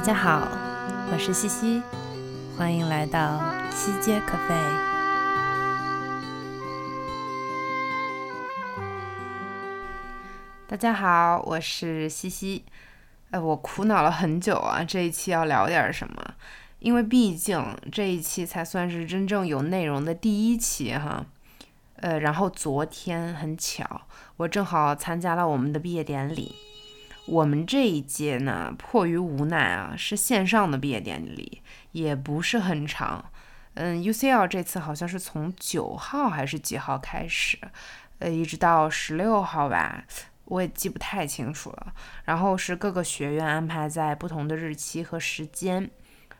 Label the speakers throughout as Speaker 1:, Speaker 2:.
Speaker 1: 大家好，我是西西，欢迎来到西街咖啡。大家好，我是西西。哎，我苦恼了很久啊，这一期要聊点什么？因为毕竟这一期才算是真正有内容的第一期哈。呃，然后昨天很巧，我正好参加了我们的毕业典礼。我们这一届呢，迫于无奈啊，是线上的毕业典礼，也不是很长。嗯，UCL 这次好像是从九号还是几号开始，呃，一直到十六号吧，我也记不太清楚了。然后是各个学院安排在不同的日期和时间。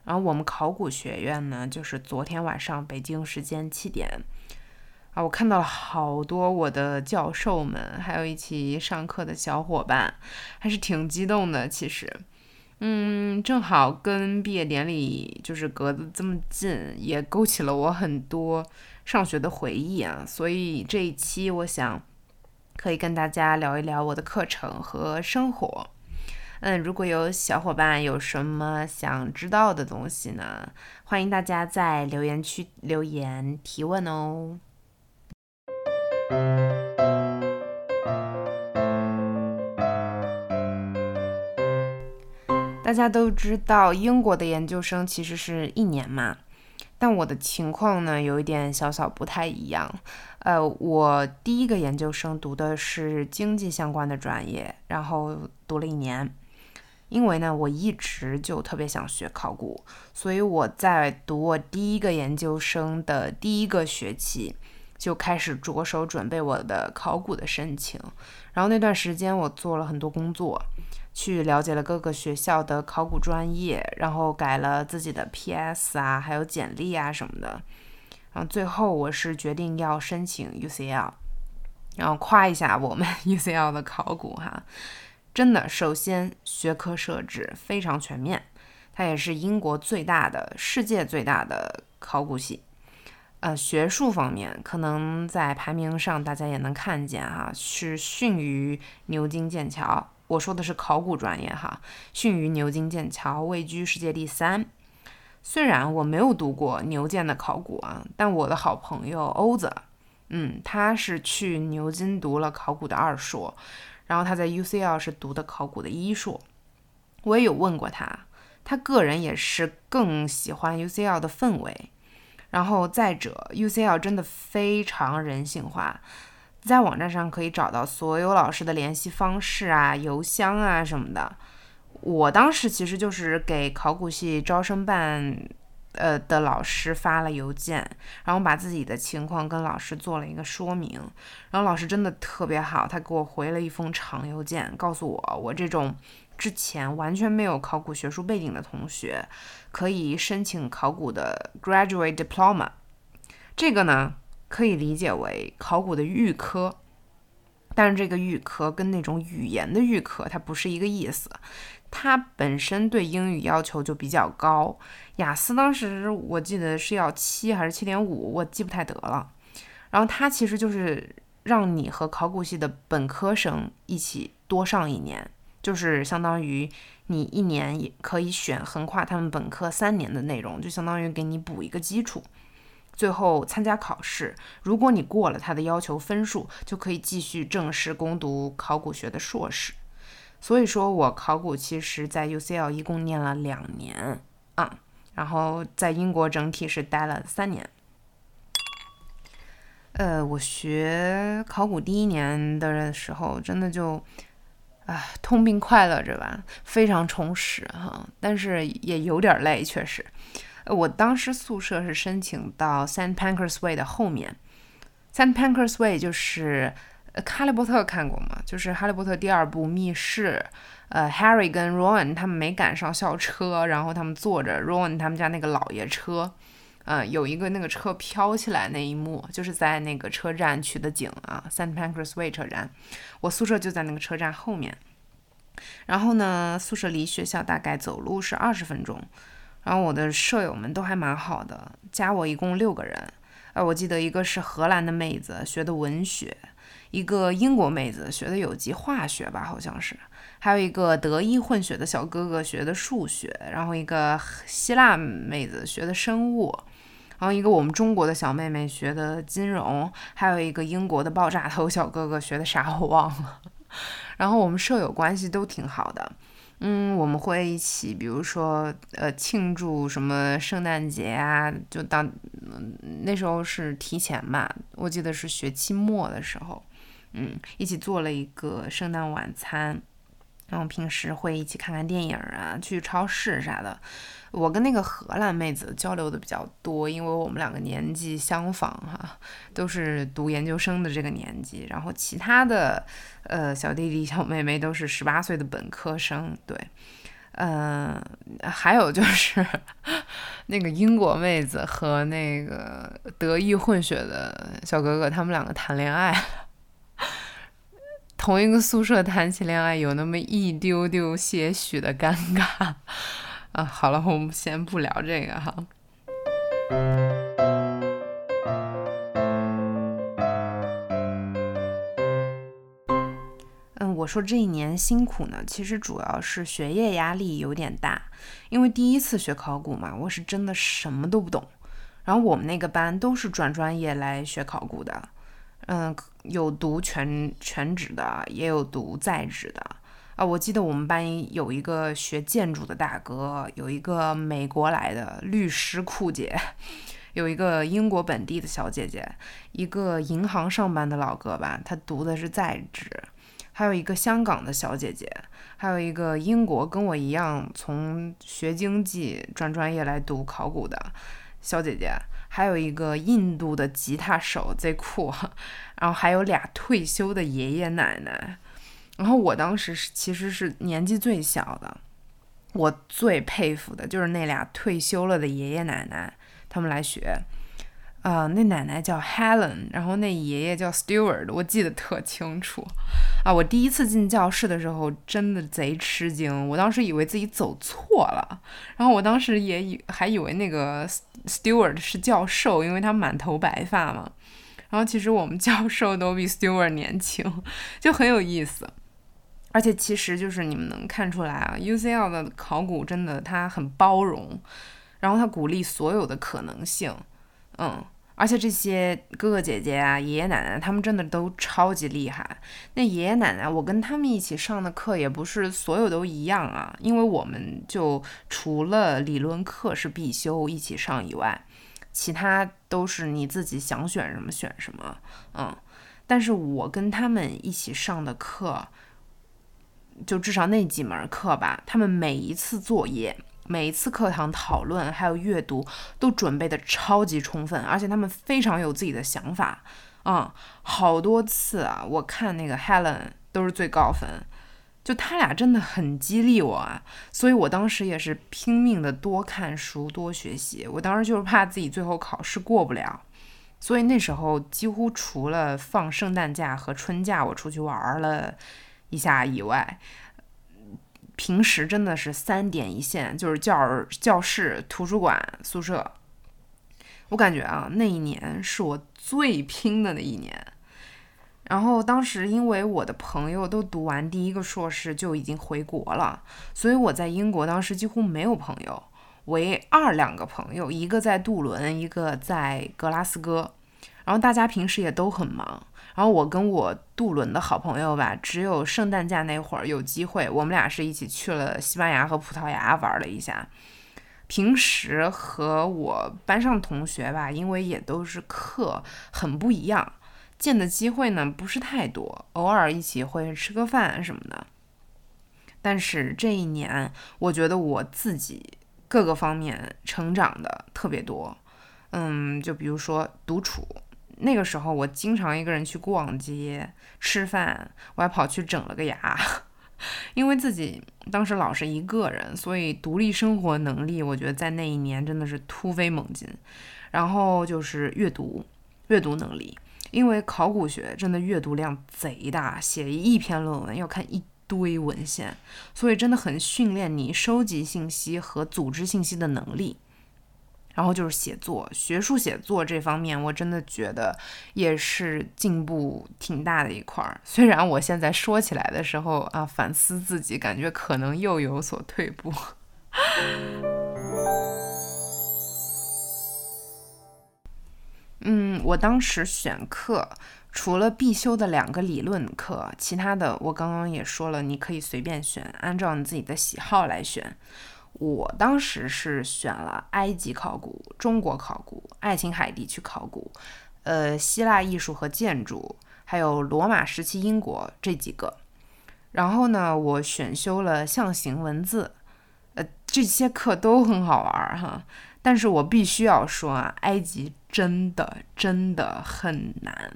Speaker 1: 然后我们考古学院呢，就是昨天晚上北京时间七点。我看到了好多我的教授们，还有一起上课的小伙伴，还是挺激动的。其实，嗯，正好跟毕业典礼就是隔得这么近，也勾起了我很多上学的回忆啊。所以这一期我想可以跟大家聊一聊我的课程和生活。嗯，如果有小伙伴有什么想知道的东西呢，欢迎大家在留言区留言提问哦。大家都知道，英国的研究生其实是一年嘛，但我的情况呢，有一点小小不太一样。呃，我第一个研究生读的是经济相关的专业，然后读了一年。因为呢，我一直就特别想学考古，所以我在读我第一个研究生的第一个学期。就开始着手准备我的考古的申请，然后那段时间我做了很多工作，去了解了各个学校的考古专业，然后改了自己的 PS 啊，还有简历啊什么的，然后最后我是决定要申请 UCL，然后夸一下我们 UCL 的考古哈，真的，首先学科设置非常全面，它也是英国最大的、世界最大的考古系。呃，学术方面，可能在排名上大家也能看见哈，是逊于牛津、剑桥。我说的是考古专业哈，逊于牛津、剑桥，位居世界第三。虽然我没有读过牛剑的考古啊，但我的好朋友欧子，嗯，他是去牛津读了考古的二硕，然后他在 UCL 是读的考古的一硕。我也有问过他，他个人也是更喜欢 UCL 的氛围。然后再者，UCL 真的非常人性化，在网站上可以找到所有老师的联系方式啊、邮箱啊什么的。我当时其实就是给考古系招生办，呃的老师发了邮件，然后把自己的情况跟老师做了一个说明，然后老师真的特别好，他给我回了一封长邮件，告诉我我这种。之前完全没有考古学术背景的同学，可以申请考古的 Graduate Diploma。这个呢，可以理解为考古的预科，但是这个预科跟那种语言的预科它不是一个意思。它本身对英语要求就比较高，雅思当时我记得是要七还是七点五，我记不太得了。然后它其实就是让你和考古系的本科生一起多上一年。就是相当于你一年也可以选横跨他们本科三年的内容，就相当于给你补一个基础。最后参加考试，如果你过了他的要求分数，就可以继续正式攻读考古学的硕士。所以说我考古其实在 UCL 一共念了两年啊，然后在英国整体是待了三年。呃，我学考古第一年的时候，真的就。啊，痛并快乐着吧，非常充实哈，但是也有点累，确实。我当时宿舍是申请到 s a n t Pancras Way 的后面 s a n t Pancras Way 就是《哈利波特》看过吗？就是《哈利波特》第二部密室，呃，Harry 跟 Ron 他们没赶上校车，然后他们坐着 Ron 他们家那个老爷车。嗯，有一个那个车飘起来那一幕，就是在那个车站取的景啊，Saint Pancras Way 车站。我宿舍就在那个车站后面。然后呢，宿舍离学校大概走路是二十分钟。然后我的舍友们都还蛮好的，加我一共六个人。呃，我记得一个是荷兰的妹子，学的文学；一个英国妹子学的有机化学吧，好像是，还有一个德意混血的小哥哥学的数学，然后一个希腊妹子学的生物，然后一个我们中国的小妹妹学的金融，还有一个英国的爆炸头小哥哥学的啥我忘了。然后我们舍友关系都挺好的。嗯，我们会一起，比如说，呃，庆祝什么圣诞节啊，就当那时候是提前吧，我记得是学期末的时候，嗯，一起做了一个圣诞晚餐，然后平时会一起看看电影啊，去超市啥的。我跟那个荷兰妹子交流的比较多，因为我们两个年纪相仿哈，都是读研究生的这个年纪。然后其他的呃小弟弟小妹妹都是十八岁的本科生，对，嗯，还有就是那个英国妹子和那个德意混血的小哥哥，他们两个谈恋爱，同一个宿舍谈起恋爱，有那么一丢丢些许的尴尬。啊，好了，我们先不聊这个哈。嗯，我说这一年辛苦呢，其实主要是学业压力有点大，因为第一次学考古嘛，我是真的什么都不懂。然后我们那个班都是转专业来学考古的，嗯，有读全全职的，也有读在职的。啊，我记得我们班有一个学建筑的大哥，有一个美国来的律师酷姐，有一个英国本地的小姐姐，一个银行上班的老哥吧，他读的是在职，还有一个香港的小姐姐，还有一个英国跟我一样从学经济转专业来读考古的小姐姐，还有一个印度的吉他手贼酷，然后还有俩退休的爷爷奶奶。然后我当时是其实是年纪最小的，我最佩服的就是那俩退休了的爷爷奶奶，他们来学，啊，那奶奶叫 Helen，然后那爷爷叫 Stewart，我记得特清楚，啊，我第一次进教室的时候真的贼吃惊，我当时以为自己走错了，然后我当时也以还以为那个 Stewart 是教授，因为他满头白发嘛，然后其实我们 教授都比 Stewart 年轻，就很有意思。而且其实就是你们能看出来啊，UCL 的考古真的它很包容，然后它鼓励所有的可能性，嗯，而且这些哥哥姐姐啊、爷爷奶奶他们真的都超级厉害。那爷爷奶奶，我跟他们一起上的课也不是所有都一样啊，因为我们就除了理论课是必修一起上以外，其他都是你自己想选什么选什么，嗯。但是我跟他们一起上的课。就至少那几门课吧，他们每一次作业、每一次课堂讨论还有阅读都准备的超级充分，而且他们非常有自己的想法。嗯，好多次啊，我看那个 Helen 都是最高分，就他俩真的很激励我啊。所以我当时也是拼命的多看书、多学习。我当时就是怕自己最后考试过不了，所以那时候几乎除了放圣诞假和春假我出去玩了。一下以外，平时真的是三点一线，就是教教室、图书馆、宿舍。我感觉啊，那一年是我最拼的那一年。然后当时因为我的朋友都读完第一个硕士就已经回国了，所以我在英国当时几乎没有朋友，唯二两个朋友，一个在杜伦，一个在格拉斯哥。然后大家平时也都很忙。然后我跟我杜伦的好朋友吧，只有圣诞假那会儿有机会，我们俩是一起去了西班牙和葡萄牙玩了一下。平时和我班上同学吧，因为也都是课很不一样，见的机会呢不是太多，偶尔一起会吃个饭什么的。但是这一年，我觉得我自己各个方面成长的特别多。嗯，就比如说独处。那个时候，我经常一个人去逛街、吃饭，我还跑去整了个牙，因为自己当时老是一个人，所以独立生活能力，我觉得在那一年真的是突飞猛进。然后就是阅读，阅读能力，因为考古学真的阅读量贼大，写一篇论文要看一堆文献，所以真的很训练你收集信息和组织信息的能力。然后就是写作，学术写作这方面，我真的觉得也是进步挺大的一块儿。虽然我现在说起来的时候啊，反思自己，感觉可能又有所退步。嗯，我当时选课，除了必修的两个理论课，其他的我刚刚也说了，你可以随便选，按照你自己的喜好来选。我当时是选了埃及考古、中国考古、爱琴海地区考古，呃，希腊艺术和建筑，还有罗马时期英国这几个。然后呢，我选修了象形文字，呃，这些课都很好玩哈。但是我必须要说啊，埃及真的真的很难。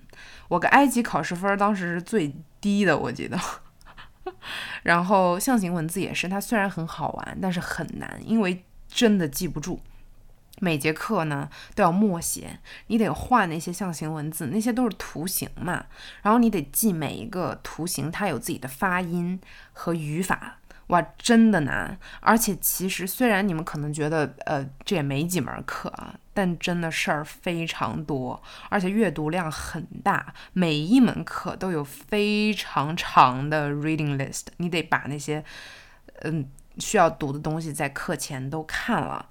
Speaker 1: 我个埃及考试分当时是最低的，我记得。然后象形文字也是，它虽然很好玩，但是很难，因为真的记不住。每节课呢都要默写，你得画那些象形文字，那些都是图形嘛。然后你得记每一个图形，它有自己的发音和语法。哇，真的难！而且其实虽然你们可能觉得，呃，这也没几门课啊，但真的事儿非常多，而且阅读量很大，每一门课都有非常长的 reading list，你得把那些，嗯，需要读的东西在课前都看了。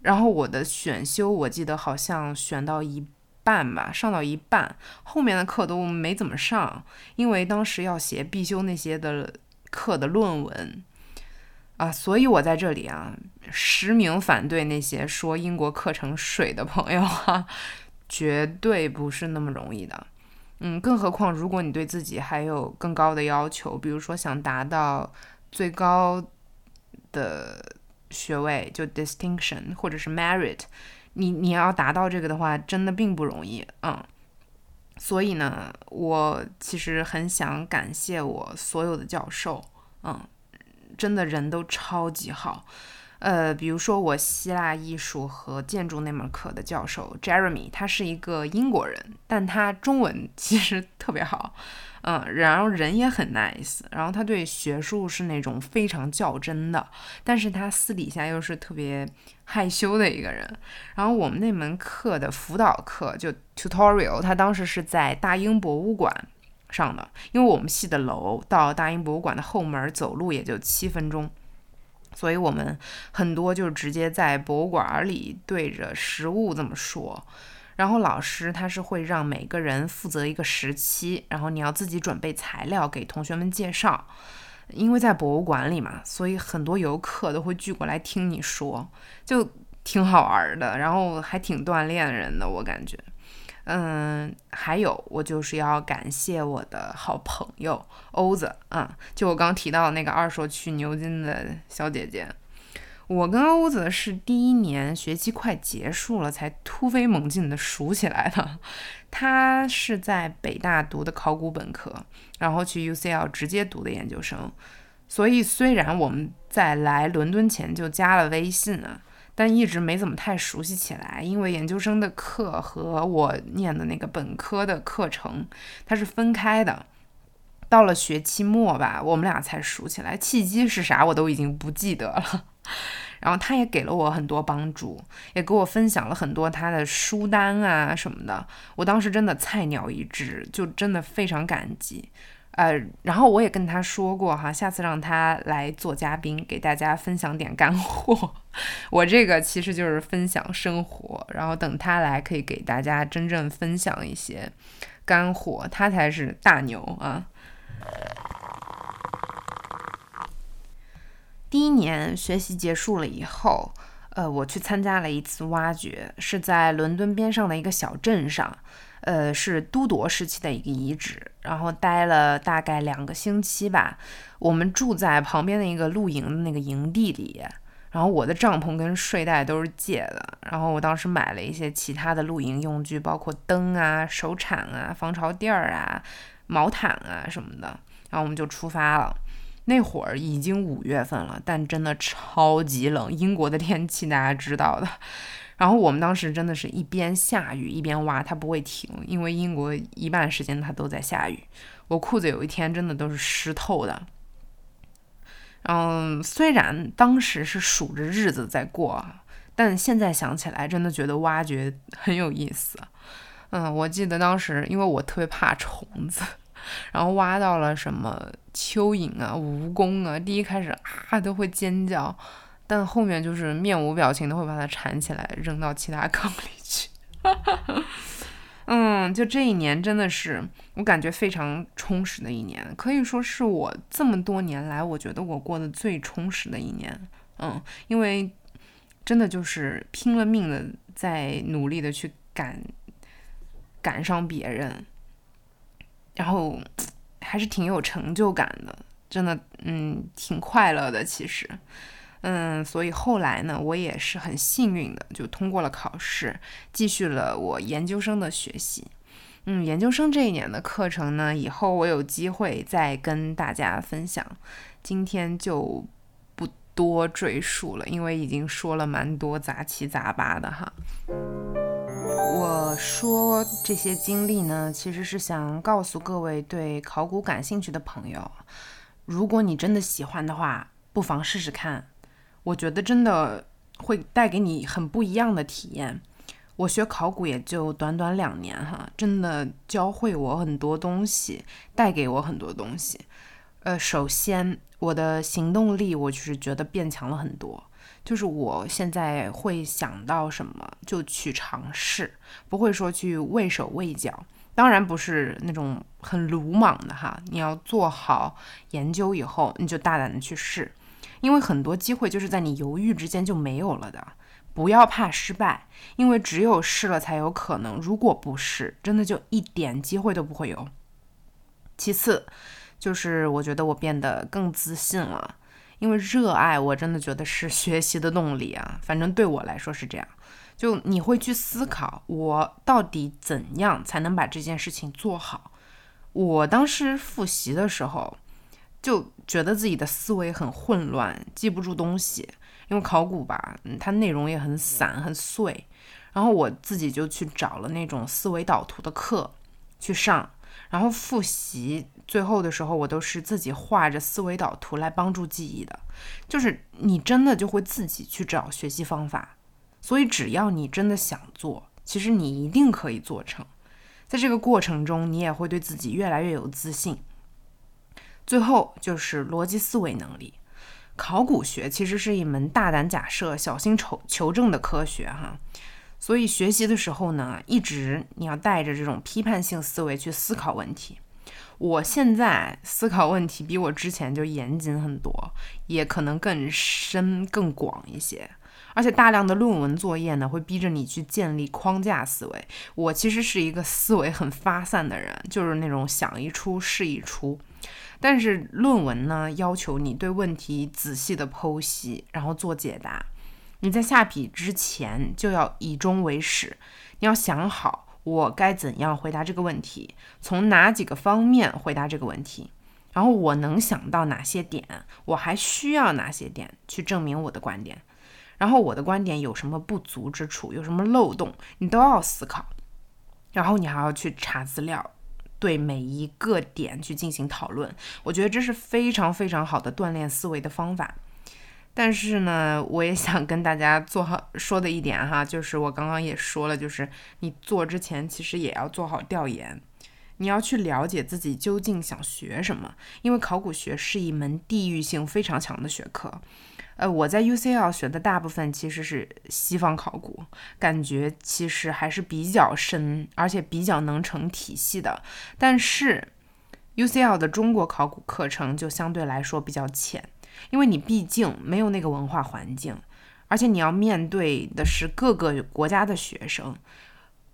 Speaker 1: 然后我的选修，我记得好像选到一半吧，上到一半，后面的课都没怎么上，因为当时要写必修那些的。课的论文啊，所以我在这里啊，实名反对那些说英国课程水的朋友哈，绝对不是那么容易的。嗯，更何况如果你对自己还有更高的要求，比如说想达到最高的学位，就 distinction 或者是 merit，你你要达到这个的话，真的并不容易嗯。所以呢，我其实很想感谢我所有的教授，嗯，真的人都超级好。呃，比如说我希腊艺术和建筑那门课的教授 Jeremy，他是一个英国人，但他中文 其实特别好。嗯，然后人也很 nice，然后他对学术是那种非常较真的，但是他私底下又是特别害羞的一个人。然后我们那门课的辅导课就 tutorial，他当时是在大英博物馆上的，因为我们系的楼到大英博物馆的后门走路也就七分钟，所以我们很多就直接在博物馆里对着实物这么说。然后老师他是会让每个人负责一个时期，然后你要自己准备材料给同学们介绍，因为在博物馆里嘛，所以很多游客都会聚过来听你说，就挺好玩的，然后还挺锻炼人的，我感觉。嗯，还有我就是要感谢我的好朋友欧子啊，就我刚提到那个二手去牛津的小姐姐。我跟欧子是第一年学期快结束了才突飞猛进的熟起来的。他是在北大读的考古本科，然后去 UCL 直接读的研究生。所以虽然我们在来伦敦前就加了微信啊，但一直没怎么太熟悉起来，因为研究生的课和我念的那个本科的课程它是分开的。到了学期末吧，我们俩才熟起来。契机是啥，我都已经不记得了。然后他也给了我很多帮助，也给我分享了很多他的书单啊什么的。我当时真的菜鸟一只，就真的非常感激。呃，然后我也跟他说过哈，下次让他来做嘉宾，给大家分享点干货。我这个其实就是分享生活，然后等他来可以给大家真正分享一些干货，他才是大牛啊。第一年学习结束了以后，呃，我去参加了一次挖掘，是在伦敦边上的一个小镇上，呃，是都铎时期的一个遗址，然后待了大概两个星期吧。我们住在旁边的一个露营的那个营地里，然后我的帐篷跟睡袋都是借的，然后我当时买了一些其他的露营用具，包括灯啊、手铲啊、防潮垫儿啊、毛毯啊什么的，然后我们就出发了。那会儿已经五月份了，但真的超级冷。英国的天气大家知道的。然后我们当时真的是一边下雨一边挖，它不会停，因为英国一半时间它都在下雨。我裤子有一天真的都是湿透的。嗯，虽然当时是数着日子在过，但现在想起来，真的觉得挖掘很有意思。嗯，我记得当时因为我特别怕虫子，然后挖到了什么蚯蚓啊、蜈蚣啊，第一开始啊都会尖叫，但后面就是面无表情的会把它缠起来扔到其他坑里去。嗯，就这一年真的是我感觉非常充实的一年，可以说是我这么多年来我觉得我过得最充实的一年。嗯，因为真的就是拼了命的在努力的去赶赶上别人，然后还是挺有成就感的，真的，嗯，挺快乐的其实。嗯，所以后来呢，我也是很幸运的，就通过了考试，继续了我研究生的学习。嗯，研究生这一年的课程呢，以后我有机会再跟大家分享，今天就不多赘述了，因为已经说了蛮多杂七杂八的哈。我说这些经历呢，其实是想告诉各位对考古感兴趣的朋友，如果你真的喜欢的话，不妨试试看。我觉得真的会带给你很不一样的体验。我学考古也就短短两年哈，真的教会我很多东西，带给我很多东西。呃，首先我的行动力，我就是觉得变强了很多。就是我现在会想到什么就去尝试，不会说去畏手畏脚。当然不是那种很鲁莽的哈，你要做好研究以后，你就大胆的去试。因为很多机会就是在你犹豫之间就没有了的，不要怕失败，因为只有试了才有可能，如果不试，真的就一点机会都不会有。其次，就是我觉得我变得更自信了，因为热爱，我真的觉得是 学习的动力啊，反正对我来说是这样。就你会去思考，我到底怎样才能把这件事情做好？我当时复习的时候。就觉得自己的思维很混乱，记不住东西，因为考古吧，它内容也很散很碎。然后我自己就去找了那种思维导图的课去上，然后复习。最后的时候，我都是自己画着思维导图来帮助记忆的。就是你真的就会自己去找学习方法，所以只要你真的想做，其实你一定可以做成。在这个过程中，你也会对自己越来越有自信。最后就是逻辑思维能力。考古学其实是一门大胆假设、小心求求证的科学，哈。所以学习的时候呢，一直你要带着这种批判性思维去思考问题。我现在思考问题比我之前就严谨很多，也可能更深更广一些。而且大量的论文作业呢，会逼着你去建立框架思维。我其实是一个思维很发散的人，就是那种想一出是一出。但是论文呢，要求你对问题仔细的剖析，然后做解答。你在下笔之前就要以终为始，你要想好我该怎样回答这个问题，从哪几个方面回答这个问题，然后我能想到哪些点，我还需要哪些点去证明我的观点，然后我的观点有什么不足之处，有什么漏洞，你都要思考，然后你还要去查资料。对每一个点去进行讨论，我觉得这是非常非常好的锻炼思维的方法。但是呢，我也想跟大家做好说的一点哈，就是我刚刚也说了，就是你做之前其实也要做好调研，你要去了解自己究竟想学什么，因为考古学是一门地域性非常强的学科。呃，我在 UCL 学的大部分其实是西方考古，感觉其实还是比较深，而且比较能成体系的。但是 UCL 的中国考古课程就相对来说比较浅，因为你毕竟没有那个文化环境，而且你要面对的是各个国家的学生。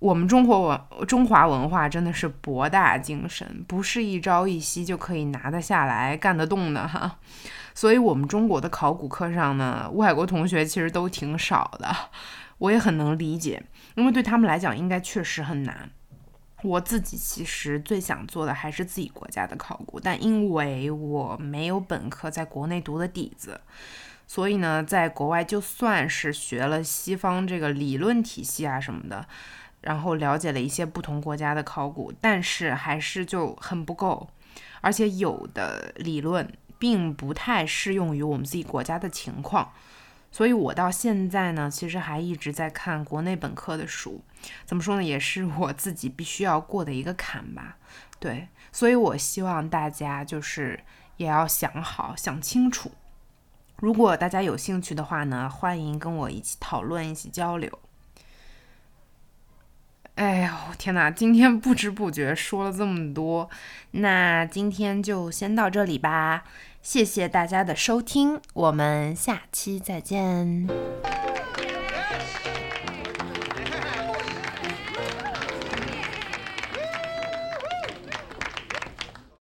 Speaker 1: 我们中国文中华文化真的是博大精深，不是一朝一夕就可以拿得下来、干得动的哈。所以，我们中国的考古课上呢，外国同学其实都挺少的，我也很能理解，因为对他们来讲，应该确实很难。我自己其实最想做的还是自己国家的考古，但因为我没有本科在国内读的底子，所以呢，在国外就算是学了西方这个理论体系啊什么的，然后了解了一些不同国家的考古，但是还是就很不够，而且有的理论。并不太适用于我们自己国家的情况，所以我到现在呢，其实还一直在看国内本科的书。怎么说呢，也是我自己必须要过的一个坎吧。对，所以我希望大家就是也要想好、想清楚。如果大家有兴趣的话呢，欢迎跟我一起讨论、一起交流。哎呦天哪，今天不知不觉说了这么多，那今天就先到这里吧。谢谢大家的收听，我们下期再见。